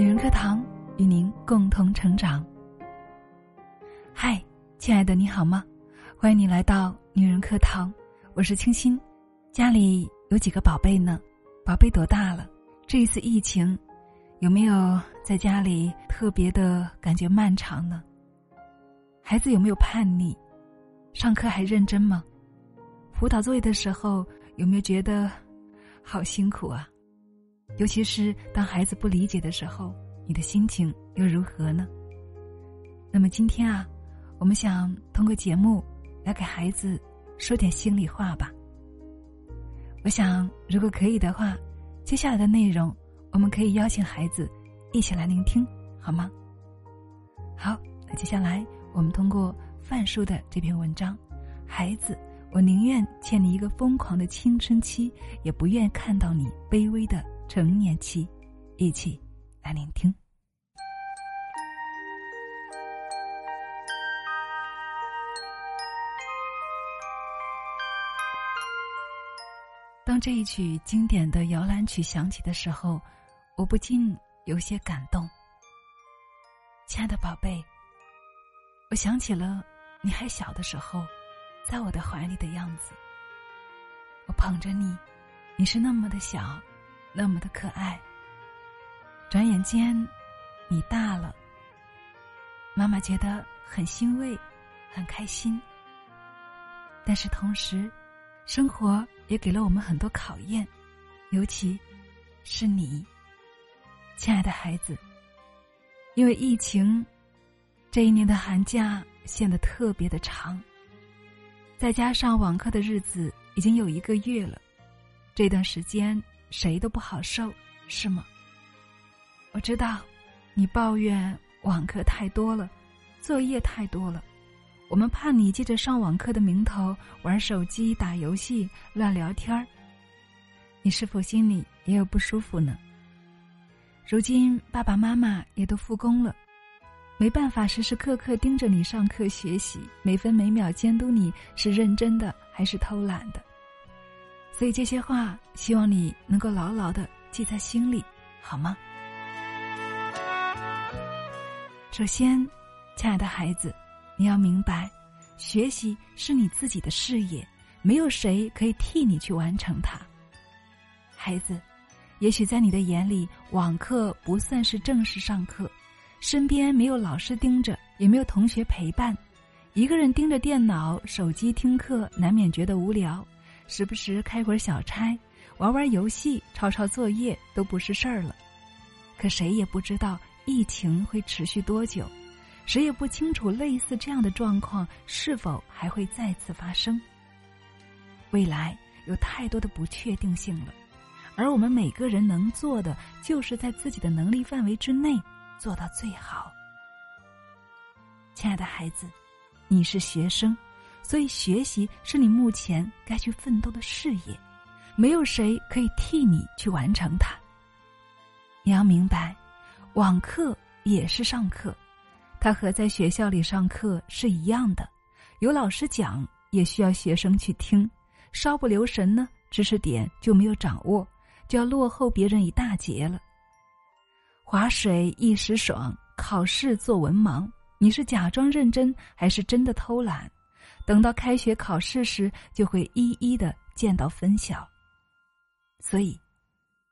女人课堂与您共同成长。嗨，亲爱的，你好吗？欢迎你来到女人课堂，我是清新。家里有几个宝贝呢？宝贝多大了？这一次疫情，有没有在家里特别的感觉漫长呢？孩子有没有叛逆？上课还认真吗？辅导作业的时候有没有觉得好辛苦啊？尤其是当孩子不理解的时候，你的心情又如何呢？那么今天啊，我们想通过节目来给孩子说点心里话吧。我想，如果可以的话，接下来的内容我们可以邀请孩子一起来聆听，好吗？好，那接下来我们通过范叔的这篇文章，《孩子，我宁愿欠你一个疯狂的青春期，也不愿看到你卑微的》。成年期，一起来聆听。当这一曲经典的摇篮曲响起的时候，我不禁有些感动。亲爱的宝贝，我想起了你还小的时候，在我的怀里的样子。我捧着你，你是那么的小。那么的可爱。转眼间，你大了。妈妈觉得很欣慰，很开心。但是同时，生活也给了我们很多考验，尤其是你，亲爱的孩子。因为疫情，这一年的寒假显得特别的长。再加上网课的日子已经有一个月了，这段时间。谁都不好受，是吗？我知道，你抱怨网课太多了，作业太多了，我们怕你借着上网课的名头玩手机、打游戏、乱聊天儿。你是否心里也有不舒服呢？如今爸爸妈妈也都复工了，没办法时时刻刻盯着你上课学习，每分每秒监督你是认真的还是偷懒的。所以这些话，希望你能够牢牢的记在心里，好吗？首先，亲爱的孩子，你要明白，学习是你自己的事业，没有谁可以替你去完成它。孩子，也许在你的眼里，网课不算是正式上课，身边没有老师盯着，也没有同学陪伴，一个人盯着电脑、手机听课，难免觉得无聊。时不时开会小差，玩玩游戏，抄抄作业都不是事儿了。可谁也不知道疫情会持续多久，谁也不清楚类似这样的状况是否还会再次发生。未来有太多的不确定性了，而我们每个人能做的，就是在自己的能力范围之内做到最好。亲爱的孩子，你是学生。所以，学习是你目前该去奋斗的事业，没有谁可以替你去完成它。你要明白，网课也是上课，它和在学校里上课是一样的，有老师讲，也需要学生去听，稍不留神呢，知识点就没有掌握，就要落后别人一大截了。划水一时爽，考试做文盲，你是假装认真还是真的偷懒？等到开学考试时，就会一一的见到分晓。所以，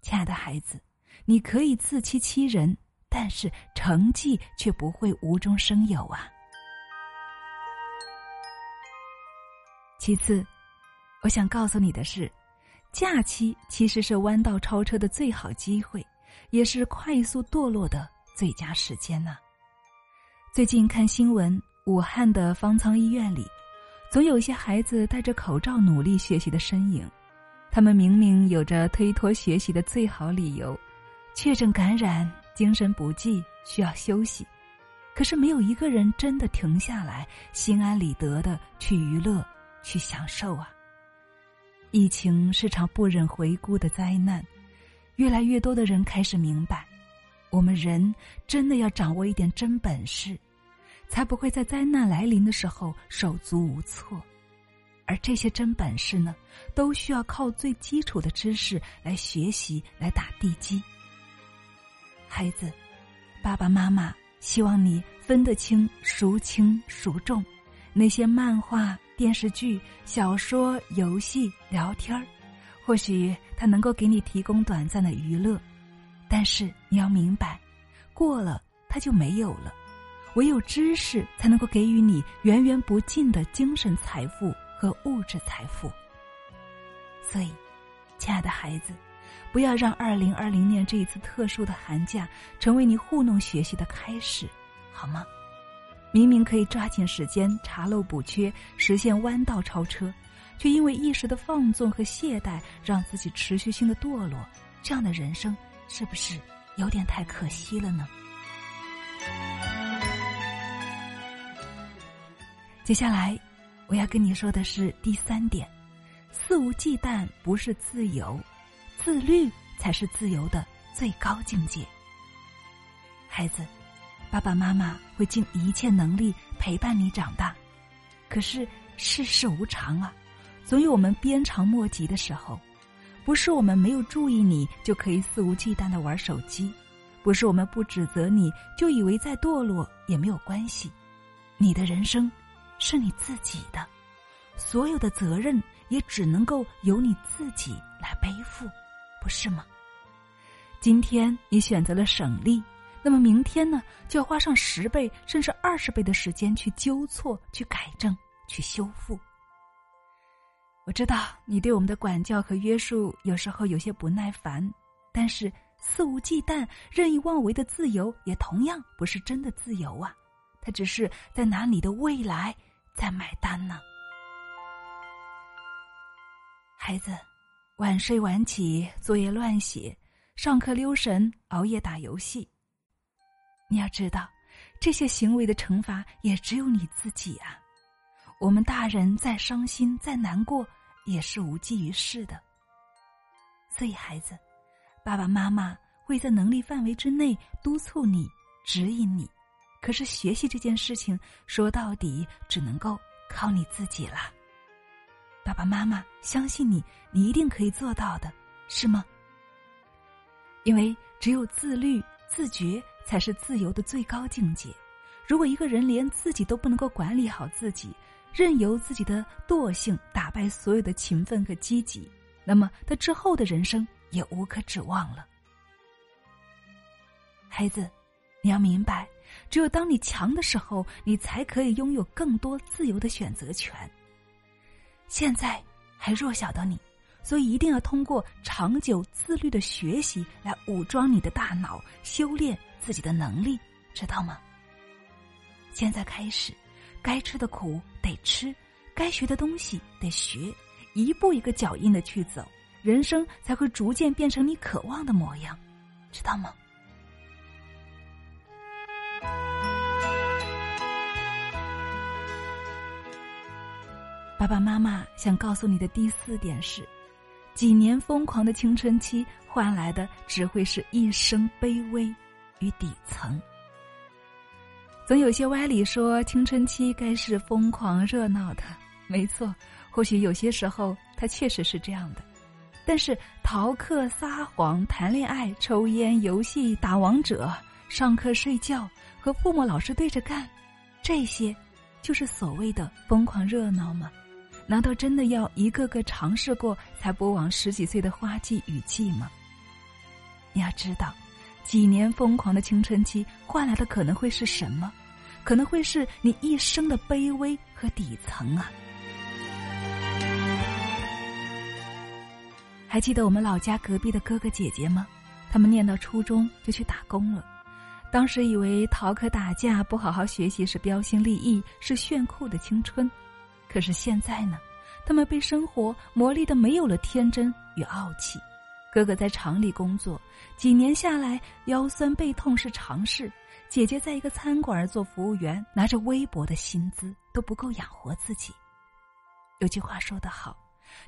亲爱的孩子，你可以自欺欺人，但是成绩却不会无中生有啊。其次，我想告诉你的是，假期其实是弯道超车的最好机会，也是快速堕落的最佳时间呢。最近看新闻，武汉的方舱医院里。总有一些孩子戴着口罩努力学习的身影，他们明明有着推脱学习的最好理由，确诊感染、精神不济需要休息，可是没有一个人真的停下来，心安理得的去娱乐、去享受啊！疫情是场不忍回顾的灾难，越来越多的人开始明白，我们人真的要掌握一点真本事。才不会在灾难来临的时候手足无措，而这些真本事呢，都需要靠最基础的知识来学习来打地基。孩子，爸爸妈妈希望你分得清孰轻孰重，那些漫画、电视剧、小说、游戏、聊天儿，或许它能够给你提供短暂的娱乐，但是你要明白，过了它就没有了。唯有知识才能够给予你源源不尽的精神财富和物质财富。所以，亲爱的孩子。不要让二零二零年这一次特殊的寒假成为你糊弄学习的开始，好吗？明明可以抓紧时间查漏补缺，实现弯道超车，却因为一时的放纵和懈怠，让自己持续性的堕落，这样的人生是不是有点太可惜了呢？接下来，我要跟你说的是第三点：肆无忌惮不是自由。自律才是自由的最高境界。孩子，爸爸妈妈会尽一切能力陪伴你长大，可是世事无常啊，总有我们鞭长莫及的时候。不是我们没有注意你就可以肆无忌惮的玩手机，不是我们不指责你就以为再堕落也没有关系。你的人生是你自己的，所有的责任也只能够由你自己来背负。不是吗？今天你选择了省力，那么明天呢，就要花上十倍甚至二十倍的时间去纠错、去改正、去修复。我知道你对我们的管教和约束有时候有些不耐烦，但是肆无忌惮、任意妄为的自由也同样不是真的自由啊！他只是在拿你的未来在买单呢，孩子。晚睡晚起，作业乱写，上课溜神，熬夜打游戏。你要知道，这些行为的惩罚也只有你自己啊！我们大人再伤心、再难过，也是无济于事的。所以，孩子，爸爸妈妈会在能力范围之内督促你、指引你。可是，学习这件事情，说到底，只能够靠你自己了。爸爸妈妈相信你，你一定可以做到的，是吗？因为只有自律、自觉才是自由的最高境界。如果一个人连自己都不能够管理好自己，任由自己的惰性打败所有的勤奋和积极，那么他之后的人生也无可指望了。孩子，你要明白，只有当你强的时候，你才可以拥有更多自由的选择权。现在还弱小的你，所以一定要通过长久自律的学习来武装你的大脑，修炼自己的能力，知道吗？现在开始，该吃的苦得吃，该学的东西得学，一步一个脚印的去走，人生才会逐渐变成你渴望的模样，知道吗？爸爸妈妈想告诉你的第四点是：几年疯狂的青春期换来的只会是一生卑微与底层。总有些歪理说青春期该是疯狂热闹的，没错，或许有些时候它确实是这样的。但是逃课、撒谎、谈恋爱、抽烟、游戏、打王者、上课睡觉和父母老师对着干，这些就是所谓的疯狂热闹吗？难道真的要一个个尝试过才不枉十几岁的花季雨季吗？你要知道，几年疯狂的青春期换来的可能会是什么？可能会是你一生的卑微和底层啊！还记得我们老家隔壁的哥哥姐姐吗？他们念到初中就去打工了，当时以为逃课打架不好好学习是标新立异，是炫酷的青春。可是现在呢，他们被生活磨砺的没有了天真与傲气。哥哥在厂里工作，几年下来腰酸背痛是常事。姐姐在一个餐馆做服务员，拿着微薄的薪资都不够养活自己。有句话说得好，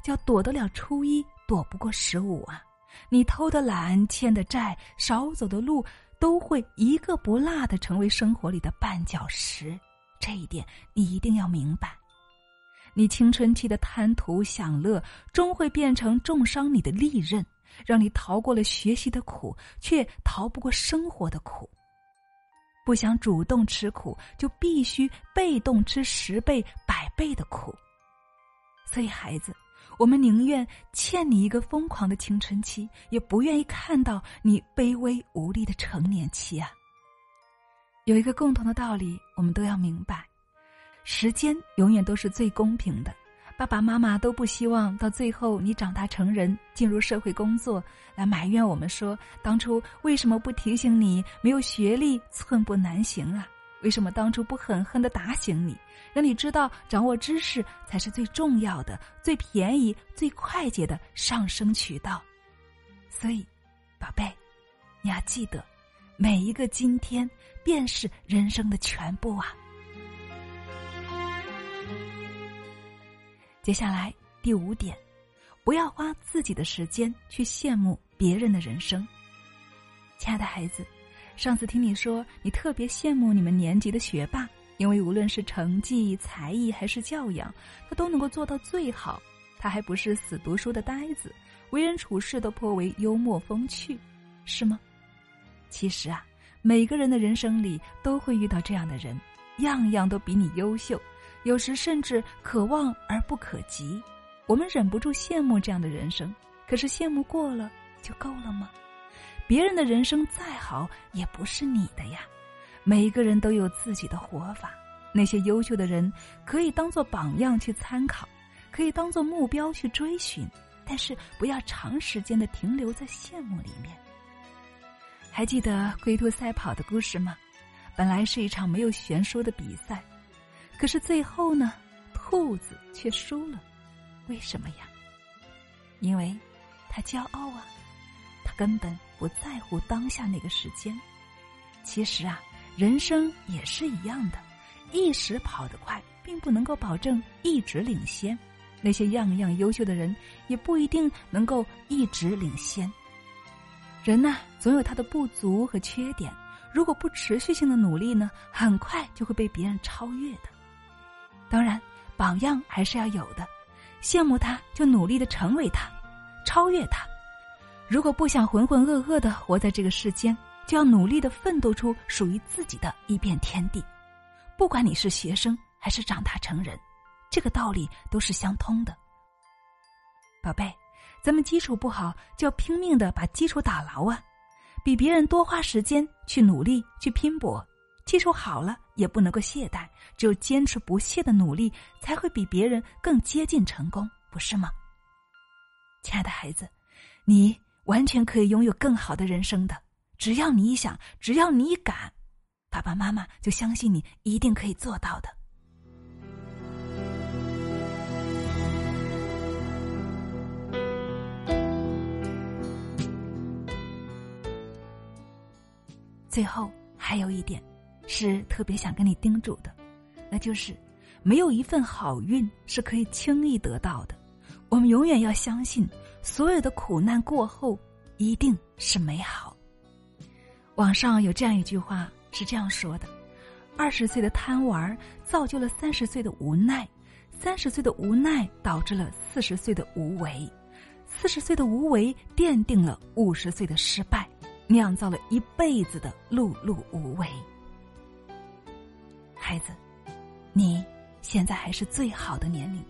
叫“躲得了初一，躲不过十五”啊！你偷的懒、欠的债、少走的路，都会一个不落的成为生活里的绊脚石。这一点你一定要明白。你青春期的贪图享乐，终会变成重伤你的利刃，让你逃过了学习的苦，却逃不过生活的苦。不想主动吃苦，就必须被动吃十倍、百倍的苦。所以，孩子，我们宁愿欠你一个疯狂的青春期，也不愿意看到你卑微无力的成年期啊！有一个共同的道理，我们都要明白：时间永远都是最公平的。爸爸妈妈都不希望到最后你长大成人进入社会工作来埋怨我们说当初为什么不提醒你没有学历寸步难行啊？为什么当初不狠狠的打醒你，让你知道掌握知识才是最重要的、最便宜、最快捷的上升渠道？所以，宝贝，你要记得，每一个今天便是人生的全部啊！接下来第五点，不要花自己的时间去羡慕别人的人生。亲爱的孩子，上次听你说你特别羡慕你们年级的学霸，因为无论是成绩、才艺还是教养，他都能够做到最好。他还不是死读书的呆子，为人处事都颇为幽默风趣，是吗？其实啊，每个人的人生里都会遇到这样的人，样样都比你优秀。有时甚至可望而不可及，我们忍不住羡慕这样的人生。可是羡慕过了就够了吗？别人的人生再好，也不是你的呀。每一个人都有自己的活法。那些优秀的人可以当做榜样去参考，可以当做目标去追寻，但是不要长时间的停留在羡慕里面。还记得龟兔赛跑的故事吗？本来是一场没有悬殊的比赛。可是最后呢，兔子却输了，为什么呀？因为，他骄傲啊，他根本不在乎当下那个时间。其实啊，人生也是一样的，一时跑得快，并不能够保证一直领先。那些样样优秀的人，也不一定能够一直领先。人呐，总有他的不足和缺点，如果不持续性的努力呢，很快就会被别人超越的。当然，榜样还是要有的。羡慕他，就努力的成为他，超越他。如果不想浑浑噩噩的活在这个世间，就要努力的奋斗出属于自己的一片天地。不管你是学生还是长大成人，这个道理都是相通的。宝贝，咱们基础不好，就要拼命的把基础打牢啊！比别人多花时间去努力去拼搏。基础好了，也不能够懈怠。只有坚持不懈的努力，才会比别人更接近成功，不是吗？亲爱的孩子，你完全可以拥有更好的人生的。只要你想，只要你敢，爸爸妈妈就相信你一定可以做到的。最后还有一点。是特别想跟你叮嘱的，那就是，没有一份好运是可以轻易得到的。我们永远要相信，所有的苦难过后一定是美好。网上有这样一句话是这样说的：二十岁的贪玩造就了三十岁的无奈，三十岁的无奈导致了四十岁的无为，四十岁的无为奠定了五十岁的失败，酿造了一辈子的碌碌无为。孩子，你现在还是最好的年龄，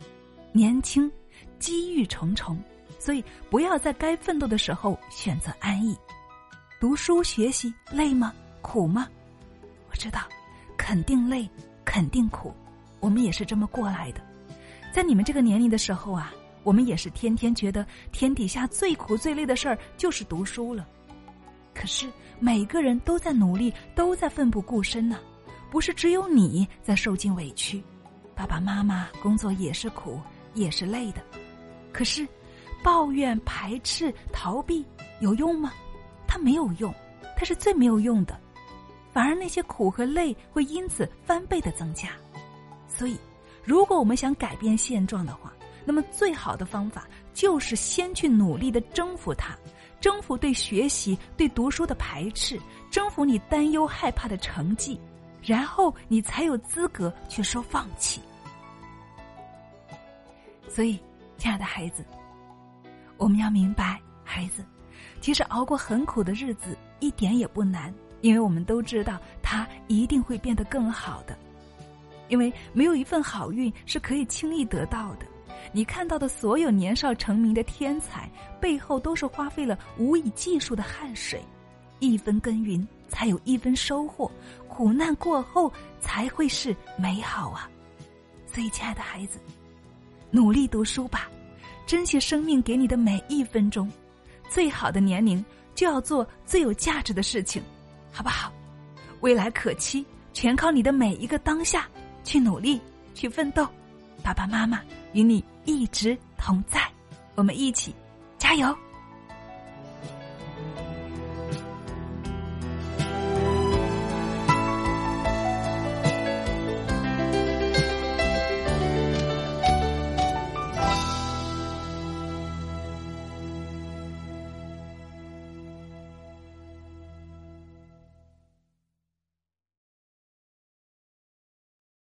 年轻，机遇重重，所以不要在该奋斗的时候选择安逸。读书学习累吗？苦吗？我知道，肯定累，肯定苦。我们也是这么过来的。在你们这个年龄的时候啊，我们也是天天觉得天底下最苦最累的事儿就是读书了。可是每个人都在努力，都在奋不顾身呢。不是只有你在受尽委屈，爸爸妈妈工作也是苦，也是累的。可是，抱怨、排斥、逃避有用吗？它没有用，它是最没有用的。反而那些苦和累会因此翻倍的增加。所以，如果我们想改变现状的话，那么最好的方法就是先去努力的征服它，征服对学习、对读书的排斥，征服你担忧害怕的成绩。然后你才有资格去说放弃。所以，亲爱的孩子，我们要明白，孩子，其实熬过很苦的日子一点也不难，因为我们都知道他一定会变得更好的。因为没有一份好运是可以轻易得到的。你看到的所有年少成名的天才，背后都是花费了无以计数的汗水。一分耕耘，才有一分收获。苦难过后，才会是美好啊！所以，亲爱的孩子，努力读书吧，珍惜生命给你的每一分钟。最好的年龄，就要做最有价值的事情，好不好？未来可期，全靠你的每一个当下去努力、去奋斗。爸爸妈妈与你一直同在，我们一起加油！